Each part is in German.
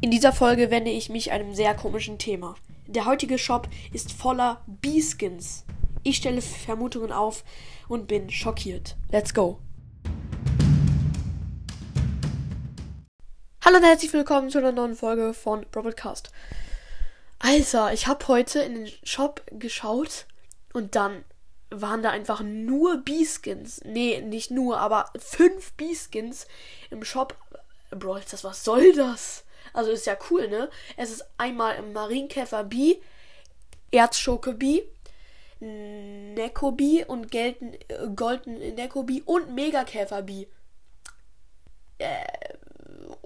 In dieser Folge wende ich mich einem sehr komischen Thema. Der heutige Shop ist voller B-Skins. Ich stelle Vermutungen auf und bin schockiert. Let's go. Hallo und herzlich willkommen zu einer neuen Folge von Broadcast. Alter, ich habe heute in den Shop geschaut und dann waren da einfach nur B-Skins. Nee, nicht nur, aber fünf B-Skins im Shop. Bro, das, was soll das? Also ist ja cool, ne? Es ist einmal Marienkäfer B, Erzschurke B, Neko B und Gelten, äh, Golden Neko B und B. Äh,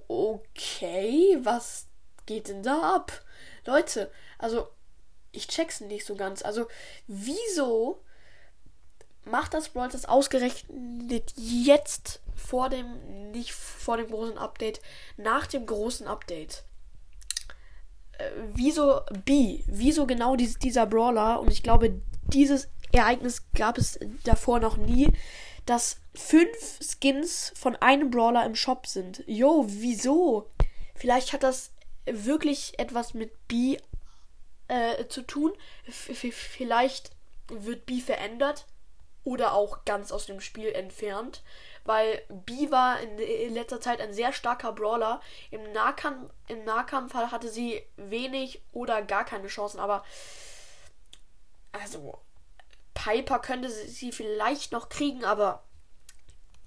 okay, was geht denn da ab? Leute, also ich check's nicht so ganz. Also, wieso macht das Brawl das ausgerechnet jetzt vor dem, nicht vor dem großen Update, nach dem großen Update? Äh, wieso B? Wieso genau dies, dieser Brawler? Und ich glaube, dieses Ereignis gab es davor noch nie, dass fünf Skins von einem Brawler im Shop sind. Jo, wieso? Vielleicht hat das wirklich etwas mit B äh, zu tun. F vielleicht wird B verändert oder auch ganz aus dem Spiel entfernt, weil B war in, letzter Zeit ein sehr starker Brawler. Im, Nahkampf, Im Nahkampf hatte sie wenig oder gar keine Chancen, aber also Piper könnte sie vielleicht noch kriegen, aber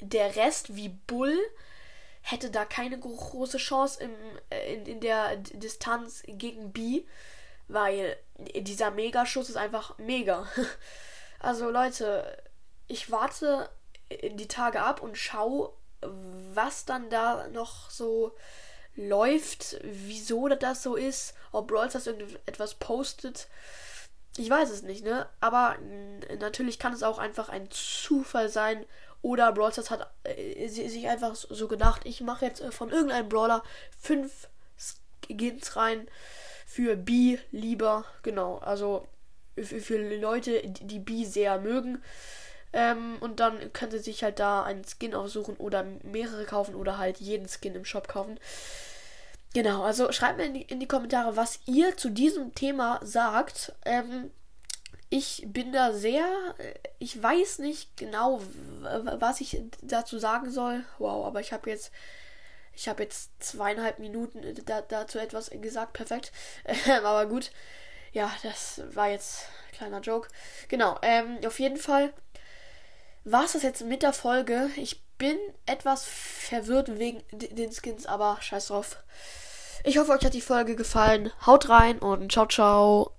der Rest wie Bull hätte da keine große Chance im, äh, in, in der Distanz gegen B, weil dieser Megaschuss ist einfach mega. Also Leute, ich warte die Tage ab und schau, was dann da noch so läuft, wieso das so ist, ob Brawl das irgendetwas postet. Ich weiß es nicht, ne? Aber natürlich kann es auch einfach ein Zufall sein, oder Brawl Stars hat äh, sich einfach so gedacht, ich mache jetzt äh, von irgendeinem Brawler fünf Skins rein für B lieber. Genau, also für, für Leute, die, die B sehr mögen. Ähm, und dann können sie sich halt da einen Skin aussuchen oder mehrere kaufen oder halt jeden Skin im Shop kaufen. Genau, also schreibt mir in die, in die Kommentare, was ihr zu diesem Thema sagt. Ähm, ich bin da sehr, ich weiß nicht genau, was ich dazu sagen soll. Wow, aber ich habe jetzt, ich habe jetzt zweieinhalb Minuten da, dazu etwas gesagt. Perfekt. aber gut. Ja, das war jetzt ein kleiner Joke. Genau, ähm, auf jeden Fall war es das jetzt mit der Folge. Ich bin etwas verwirrt wegen den Skins, aber scheiß drauf. Ich hoffe, euch hat die Folge gefallen. Haut rein und ciao, ciao.